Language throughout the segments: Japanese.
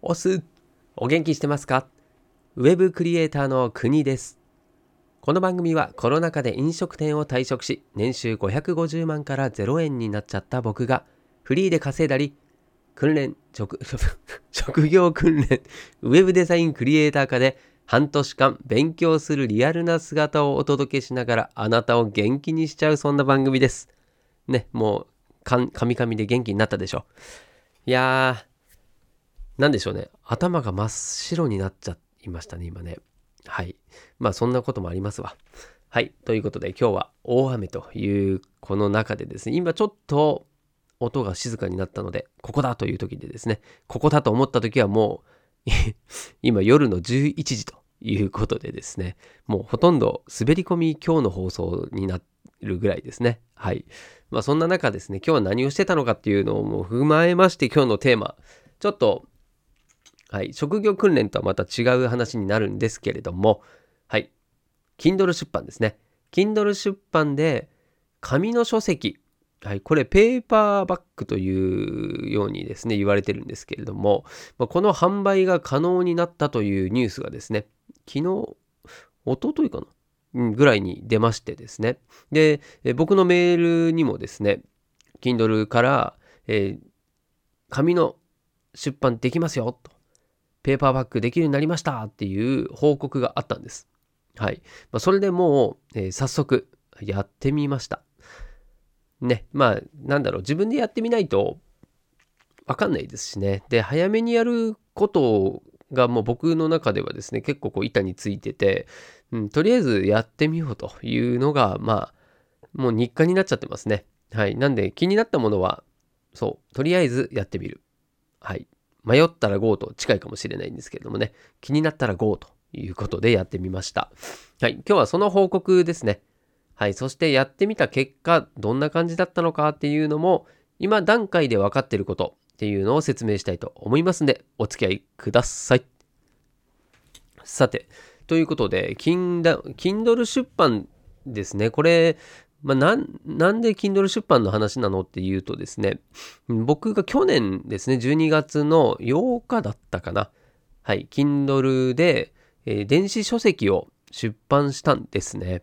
おす。お元気してますか？ウェブクリエイターの国です。この番組はコロナ禍で飲食店を退職し年収550万から0円になっちゃった僕がフリーで稼いだり訓練職 職業訓練ウェブデザインクリエイター科で半年間勉強するリアルな姿をお届けしながらあなたを元気にしちゃうそんな番組です。ねもうかみかみで元気になったでしょ。いやーなんでしょうね。頭が真っ白になっちゃいましたね、今ね。はい。まあそんなこともありますわ。はい。ということで今日は大雨というこの中でですね、今ちょっと音が静かになったので、ここだという時でですね、ここだと思った時はもう 今夜の11時ということでですね、もうほとんど滑り込み今日の放送になるぐらいですね。はい。まあそんな中ですね、今日は何をしてたのかっていうのをもう踏まえまして今日のテーマ、ちょっとはい、職業訓練とはまた違う話になるんですけれども、はい、Kindle 出版ですね。Kindle 出版で紙の書籍、はい、これペーパーバッグというようにですね、言われてるんですけれども、まこの販売が可能になったというニュースがですね、昨日、おとといかな？ぐらいに出ましてですね。で、僕のメールにもですね、Kindle から、えー、紙の出版できますよと。ペーパーバッグできるようになりましたっていう報告があったんです。はい。まあ、それでもう、えー、早速やってみました。ね。まあ、なんだろう。自分でやってみないとわかんないですしね。で、早めにやることがもう僕の中ではですね、結構こう板についてて、うん、とりあえずやってみようというのが、まあ、もう日課になっちゃってますね。はい。なんで気になったものは、そう、とりあえずやってみる。はい。迷ったら GO と近いかもしれないんですけれどもね、気になったら GO ということでやってみました。はい、今日はその報告ですね。はい、そしてやってみた結果、どんな感じだったのかっていうのも、今段階で分かってることっていうのを説明したいと思いますんで、お付き合いください。さて、ということで、Kindle 出版ですね。これ、まあ、なん、で Kindle 出版の話なのっていうとですね、僕が去年ですね、12月の8日だったかな。はい、Kindle で、えー、電子書籍を出版したんですね。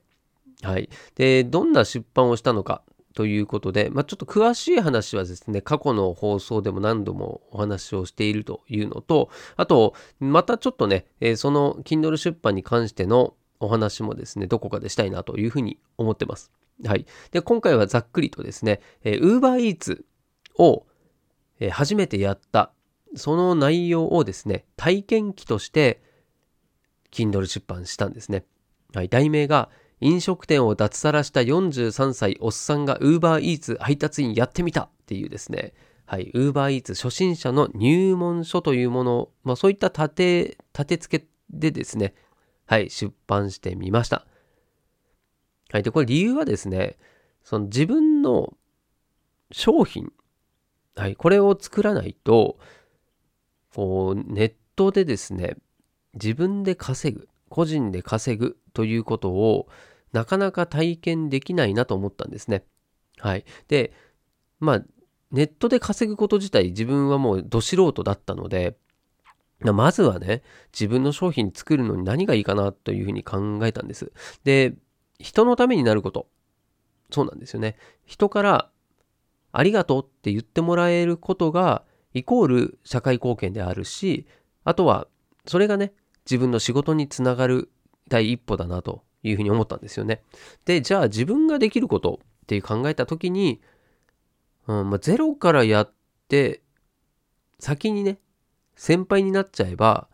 はい。で、どんな出版をしたのかということで、まあ、ちょっと詳しい話はですね、過去の放送でも何度もお話をしているというのと、あと、またちょっとね、えー、その Kindle 出版に関してのお話もですね、どこかでしたいなというふうに思ってます。はい。で、今回はざっくりとですね、えー、UberEats を、初めてやった、その内容をですね、体験記として、Kindle 出版したんですね。はい。題名が、飲食店を脱サラした43歳おっさんが UberEats 配達員やってみたっていうですね、はい。UberEats 初心者の入門書というものを、まあそういった立て、立て付けでですね、はい、出版してみました。はい。で、これ理由はですね、その自分の商品、はい、これを作らないと、こう、ネットでですね、自分で稼ぐ、個人で稼ぐということをなかなか体験できないなと思ったんですね。はい。で、まあ、ネットで稼ぐこと自体自分はもうど素人だったので、まずはね、自分の商品作るのに何がいいかなというふうに考えたんです。で、人のためになること。そうなんですよね。人からありがとうって言ってもらえることが、イコール社会貢献であるし、あとは、それがね、自分の仕事につながる第一歩だなというふうに思ったんですよね。で、じゃあ自分ができることっていう考えた時に、うんまあ、ゼロからやって、先にね、先輩になっちゃえば、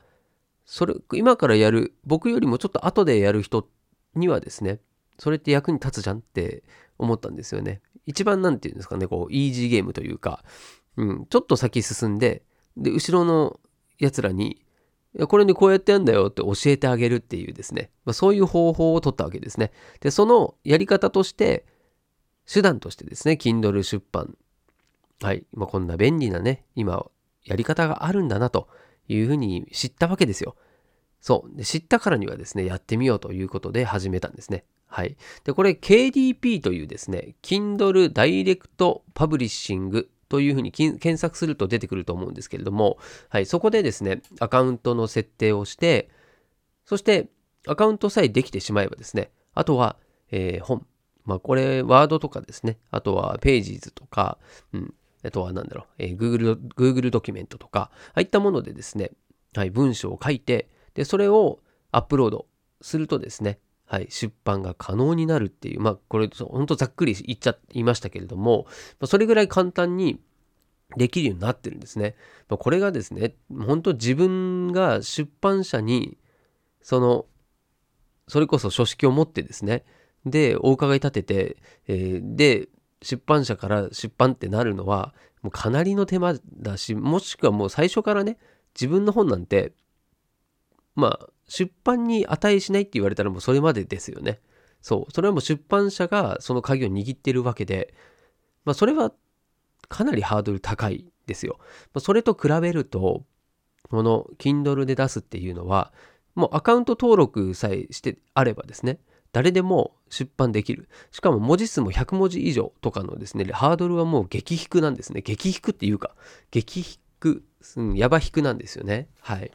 それ、今からやる、僕よりもちょっと後でやる人にはですね、それって役に立つじゃんって思ったんですよね。一番なんて言うんですかね、こう、イージーゲームというか、うん、ちょっと先進んで、で、後ろの奴らに、これにこうやってやんだよって教えてあげるっていうですね、まあ、そういう方法を取ったわけですね。で、そのやり方として、手段としてですね、Kindle 出版。はい。まあ、こんな便利なね、今、やり方があるんだなというふうに知ったわけですよ。そう。で知ったからにはですね、やってみようということで始めたんですね。はい。で、これ KDP というですね、Kindle Direct Publishing というふうに検索すると出てくると思うんですけれども、はい、そこでですね、アカウントの設定をして、そしてアカウントさえできてしまえばですね、あとは、えー、本。まあ、これ、ワードとかですね、あとはページーズとか、うん、あとは何だろう、えー、Google、Google ドキュメントとか、ああいったものでですね、はい、文章を書いて、で、それをアップロードするとですね、はい、出版が可能になるっていう、まあ、これ、ほんとざっくり言っちゃいましたけれども、まあ、それぐらい簡単にできるようになってるんですね。まあ、これがですね、本当自分が出版社に、その、それこそ書式を持ってですね、で、お伺い立てて、えー、で、出版社から出版ってなるのは、もうかなりの手間だし、もしくはもう最初からね、自分の本なんて、まあ、出版に値しないって言われたらもうそれまでですよね。そう。それはもう出版社がその鍵を握ってるわけで、まあ、それはかなりハードル高いですよ。まあ、それと比べると、この Kindle で出すっていうのは、もうアカウント登録さえしてあればですね、誰でも出版できる。しかも文字数も100文字以上とかのですね、ハードルはもう激低なんですね。激低っていうか、激低、うん、やば低なんですよね。はい。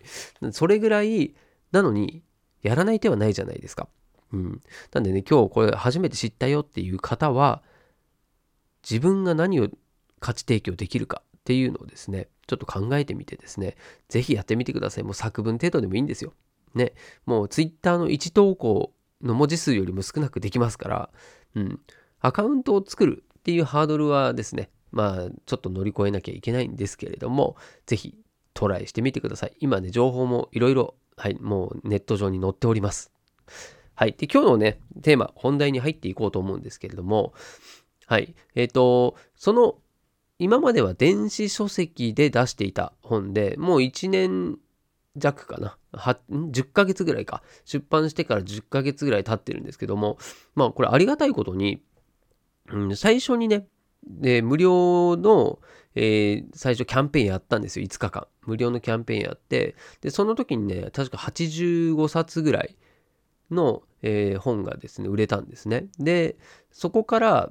それぐらいなのに、やらない手はないじゃないですか。うん。なんでね、今日これ初めて知ったよっていう方は、自分が何を価値提供できるかっていうのをですね、ちょっと考えてみてですね、ぜひやってみてください。もう作文程度でもいいんですよ。ね。もう Twitter の1投稿の文字数よりも少なくできますから、うん。アカウントを作るっていうハードルはですね、まあ、ちょっと乗り越えなきゃいけないんですけれども、ぜひトライしてみてください。今ね、情報もいろいろはい、もうネット上に載っております。はい。で、今日のね、テーマ、本題に入っていこうと思うんですけれども、はい。えっ、ー、と、その、今までは電子書籍で出していた本で、もう1年弱かな。10ヶ月ぐらいか。出版してから10ヶ月ぐらい経ってるんですけども、まあ、これありがたいことに、うん、最初にね、で、無料の、えー、最初キャンペーンやったんですよ、5日間。無料のキャンペーンやって、で、その時にね、確か85冊ぐらいの、えー、本がですね、売れたんですね。で、そこから、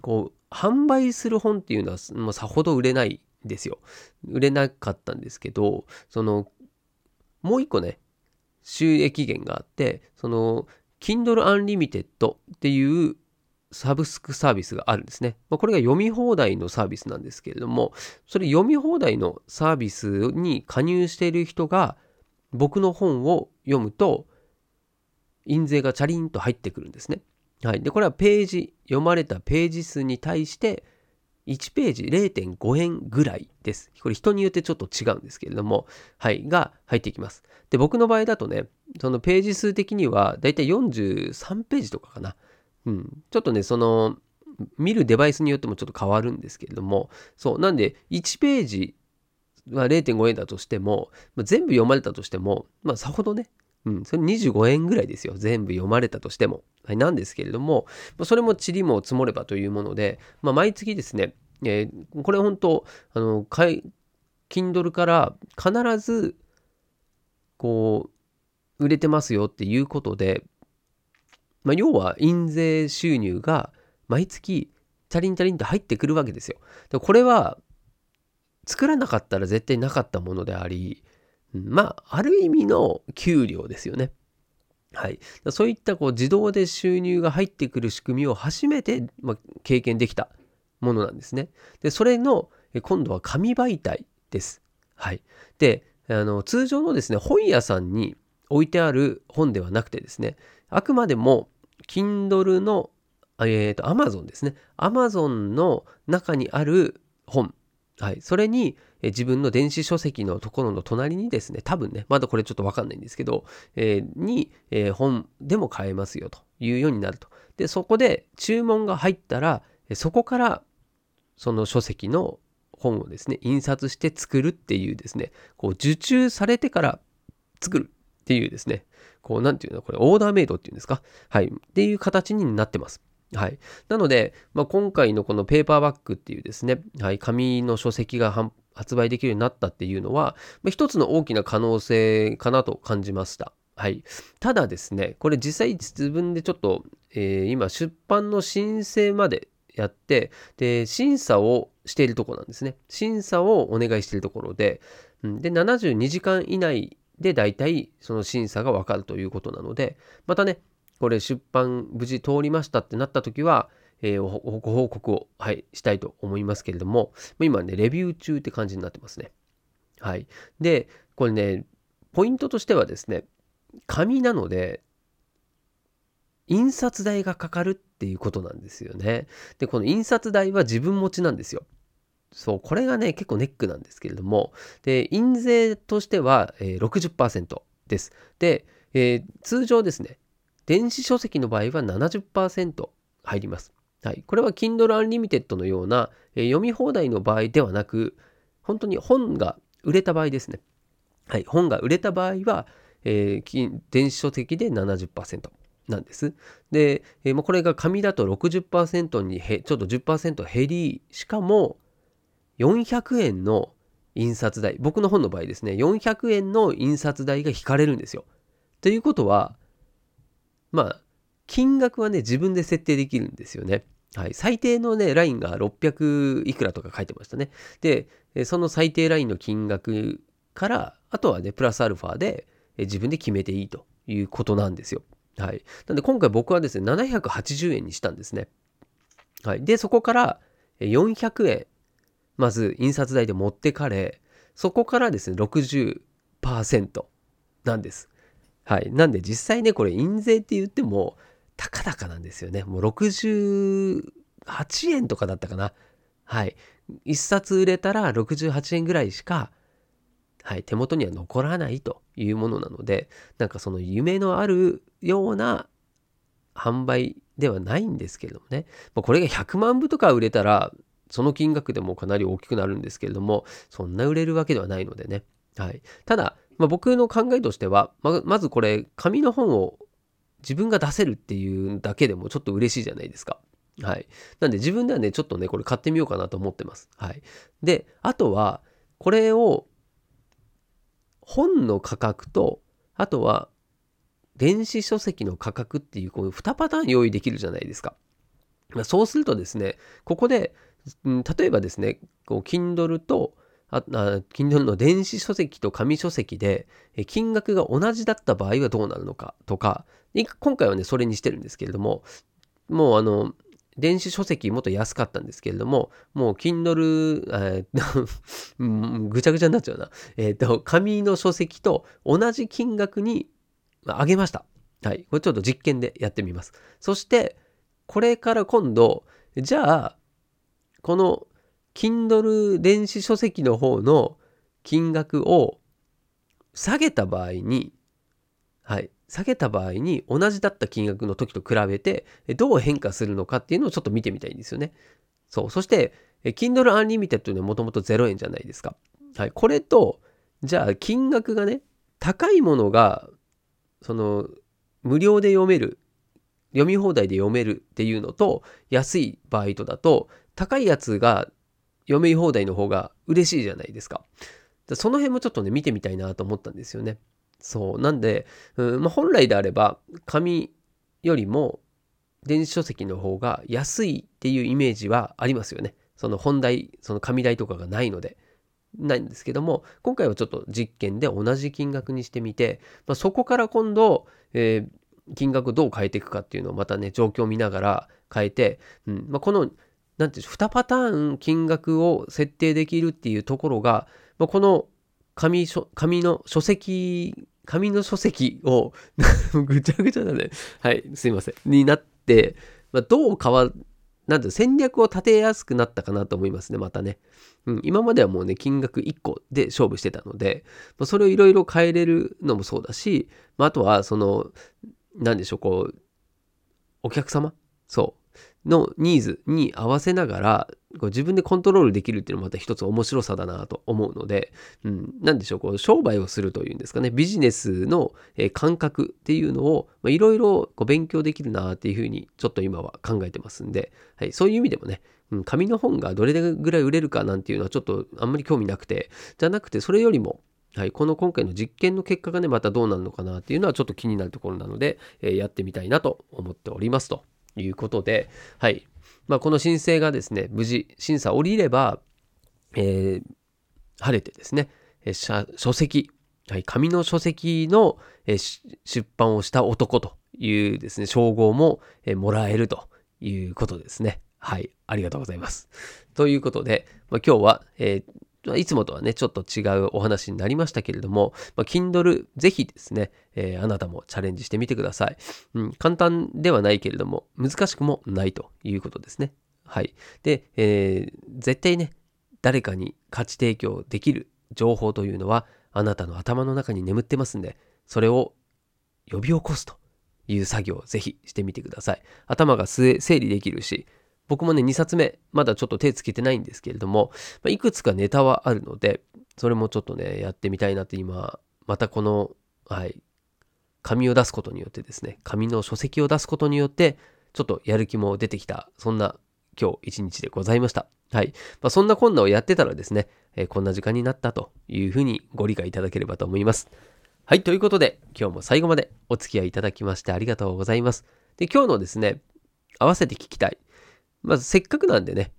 こう、販売する本っていうのは、まあ、さほど売れないんですよ。売れなかったんですけど、その、もう一個ね、収益源があって、その、Kindle Unlimited っていうサブスクサービスがあるんですね。まあ、これが読み放題のサービスなんですけれども、それ読み放題のサービスに加入している人が僕の本を読むと、印税がチャリンと入ってくるんですね。はい。で、これはページ、読まれたページ数に対して、1ページ0.5円ぐらいです。これ人によってちょっと違うんですけれども、はい、が入っていきます。で、僕の場合だとね、そのページ数的にはだいたい43ページとかかな。うん、ちょっとね、その、見るデバイスによってもちょっと変わるんですけれども、そう、なんで、1ページは0.5円だとしても、まあ、全部読まれたとしても、まあ、さほどね、うん、それ25円ぐらいですよ。全部読まれたとしても。はい、なんですけれども、それも塵も積もればというもので、まあ、毎月ですね、えー、これ本当、あの、買い、Kindle から必ず、こう、売れてますよっていうことで、まあ、要は印税収入が毎月チャリンチャリンと入ってくるわけですよ。でこれは作らなかったら絶対なかったものであり、まあ、ある意味の給料ですよね。はい。そういったこう自動で収入が入ってくる仕組みを初めて、まあ、経験できたものなんですね。で、それの今度は紙媒体です。はい。で、あの通常のですね、本屋さんに置いてある本ではなくてですね、あくまでも Kindle の、えっ、ー、と、Amazon ですね。Amazon の中にある本。はい。それに、え自分の電子書籍のところの隣にですね、多分ね、まだこれちょっとわかんないんですけど、えー、に、えー、本でも買えますよというようになると。で、そこで注文が入ったら、そこからその書籍の本をですね、印刷して作るっていうですね、こう受注されてから作るっていうですね、こう、なんていうの、これ、オーダーメイドっていうんですか？はい。っていう形になってます。はい。なので、まあ、今回のこのペーパーバッグっていうですね、はい、紙の書籍が発売できるようになったっていうのは、まあ、一つの大きな可能性かなと感じました。はい。ただですね、これ実際自分でちょっと、えー、今出版の申請までやって、で、審査をしているところなんですね。審査をお願いしているところで、で、72時間以内で大体その審査がわかるということなので、またね、これ出版無事通りましたってなった時は、えー、ご報告を、はい、したいと思いますけれども、今ね、レビュー中って感じになってますね。はい。で、これね、ポイントとしてはですね、紙なので、印刷代がかかるっていうことなんですよね。で、この印刷代は自分持ちなんですよ。そう、これがね、結構ネックなんですけれども、で、印税としては、えー、60%です。で、えー、通常ですね、電子書籍の場合は70%入ります。はい。これは Kindle Unlimited のような、えー、読み放題の場合ではなく、本当に本が売れた場合ですね。はい。本が売れた場合は、えー、電子書籍で70%なんです。で、えー、これが紙だと60%にへちょっと10%減り、しかも400円の印刷代、僕の本の場合ですね、400円の印刷代が引かれるんですよ。ということは、まあ、金額はね、自分で設定できるんですよね。はい。最低のね、ラインが600いくらとか書いてましたね。で、その最低ラインの金額から、あとはね、プラスアルファで自分で決めていいということなんですよ。はい。なんで今回僕はですね、780円にしたんですね。はい。で、そこから400円、まず印刷代で持ってかれ、そこからですね、60%なんです。はい。なんで実際ね、これ印税って言っても、たかだかなんですよね。もう68円とかだったかな。はい。1冊売れたら68円ぐらいしか、はい、手元には残らないというものなので、なんかその夢のあるような販売ではないんですけれどもね。これが100万部とか売れたら、その金額でもかなり大きくなるんですけれども、そんな売れるわけではないのでね。はい。ただ、まあ、僕の考えとしては、ままずこれ、紙の本を自分が出せるっていうだけでもちょっと嬉しいじゃないですか。はい。なんで自分ではね、ちょっとね、これ買ってみようかなと思ってます。はい。で、あとは、これを本の価格と、あとは電子書籍の価格っていう、この2パターン用意できるじゃないですか。そうするとですね、ここで、例えばですね、こう Kindle と、あ、あ Kindle の電子書籍と紙書籍で、金額が同じだった場合はどうなるのかとか、今回はね、それにしてるんですけれども、もうあの、電子書籍もっと安かったんですけれども、もう Kindle、えー、ぐちゃぐちゃになっちゃうな。えっ、ー、と、紙の書籍と同じ金額に上げました。はい。これちょっと実験でやってみます。そして、これから今度、じゃあ、この Kindle 電子書籍の方の金額を下げた場合に、はい。下げた場合に同じだった金額の時と比べてどう変化するのかっていうのをちょっと見てみたいんですよね。そう。そして、Kindle Unlimited というのはもともと0円じゃないですか。はい。これと、じゃあ金額がね、高いものが、その、無料で読める、読み放題で読めるっていうのと、安い場合とだと、高いやつが読み放題の方が嬉しいじゃないですか。その辺もちょっとね、見てみたいなと思ったんですよね。そう。なんで、うんまあ、本来であれば、紙よりも電子書籍の方が安いっていうイメージはありますよね。その本題、その紙代とかがないので。ないんですけども、今回はちょっと実験で同じ金額にしてみて、まあ、そこから今度、えー、金額どう変えていくかっていうのをまたね、状況を見ながら変えて、うんまあ、この、なんていう2パターン金額を設定できるっていうところが、まあ、この紙紙の書籍紙の書籍を ぐちゃぐちゃだね。はい、すいません。になって、まあ、どう変わ、なんて戦略を立てやすくなったかなと思いますね、またね。うん、今まではもうね、金額1個で勝負してたので、まあ、それをいろいろ変えれるのもそうだし、まあ、あとは、その、なんでしょう、こう、お客様？そう。のニーズに合わせながら、自分でコントロールできるっていうのもまた一つ面白さだなと思うので、うん、なんでしょう、こう商売をするというんですかね、ビジネスの感覚っていうのをいろいろ勉強できるなっていうふうにちょっと今は考えてますんで、はい、そういう意味でもね、うん、紙の本がどれぐらい売れるかなんていうのはちょっとあんまり興味なくて、じゃなくてそれよりも、はい、この今回の実験の結果がね、またどうなるのかなっていうのはちょっと気になるところなので、えー、やってみたいなと思っておりますと。いうことで、はい。まあ、この申請がですね、無事審査降りれば、えー、晴れてですねえ、書籍、はい、紙の書籍のえ出版をした男というですね、称号もえもらえるということですね。はい、ありがとうございます。ということで、まあ、今日は、えー、いつもとはね、ちょっと違うお話になりましたけれども、まあ、Kindle ぜひですね、えー、あなたもチャレンジしてみてください、うん。簡単ではないけれども、難しくもないということですね。はい。で、えー、絶対ね、誰かに価値提供できる情報というのは、あなたの頭の中に眠ってますんで、それを呼び起こすという作業をぜひしてみてください。頭が整理できるし、僕もね、2冊目、まだちょっと手つけてないんですけれども、まあ、いくつかネタはあるので、それもちょっとね、やってみたいなって今、またこの、はい、紙を出すことによってですね、紙の書籍を出すことによって、ちょっとやる気も出てきた、そんな今日一日でございました。はい。まあ、そんなこんなをやってたらですね、えー、こんな時間になったというふうにご理解いただければと思います。はい。ということで、今日も最後までお付き合いいただきましてありがとうございます。で、今日のですね、合わせて聞きたい。まずせっかくなんでね、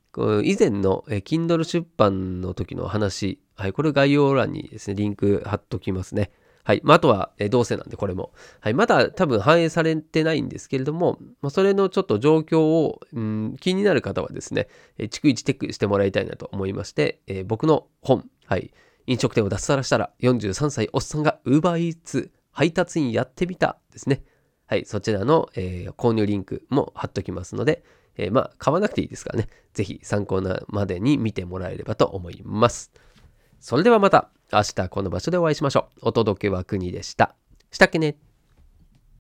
以前の Kindle 出版の時の話、はい、これ概要欄にですね、リンク貼っときますね。はい。まあ、あとは、どうせなんで、これも。はい。まだ多分反映されてないんですけれども、まあ、それのちょっと状況を、うん、気になる方はですね、え逐一チェックしてもらいたいなと思いまして、えー、僕の本、はい。飲食店を脱サラしたら43歳おっさんが UberEats 配達員やってみたですね。はい。そちらの、えー、購入リンクも貼っときますので、えー、まあ、買わなくていいですからね。ぜひ参考なまでに見てもらえればと思います。それではまた明日この場所でお会いしましょう。お届けは国でした。したっけね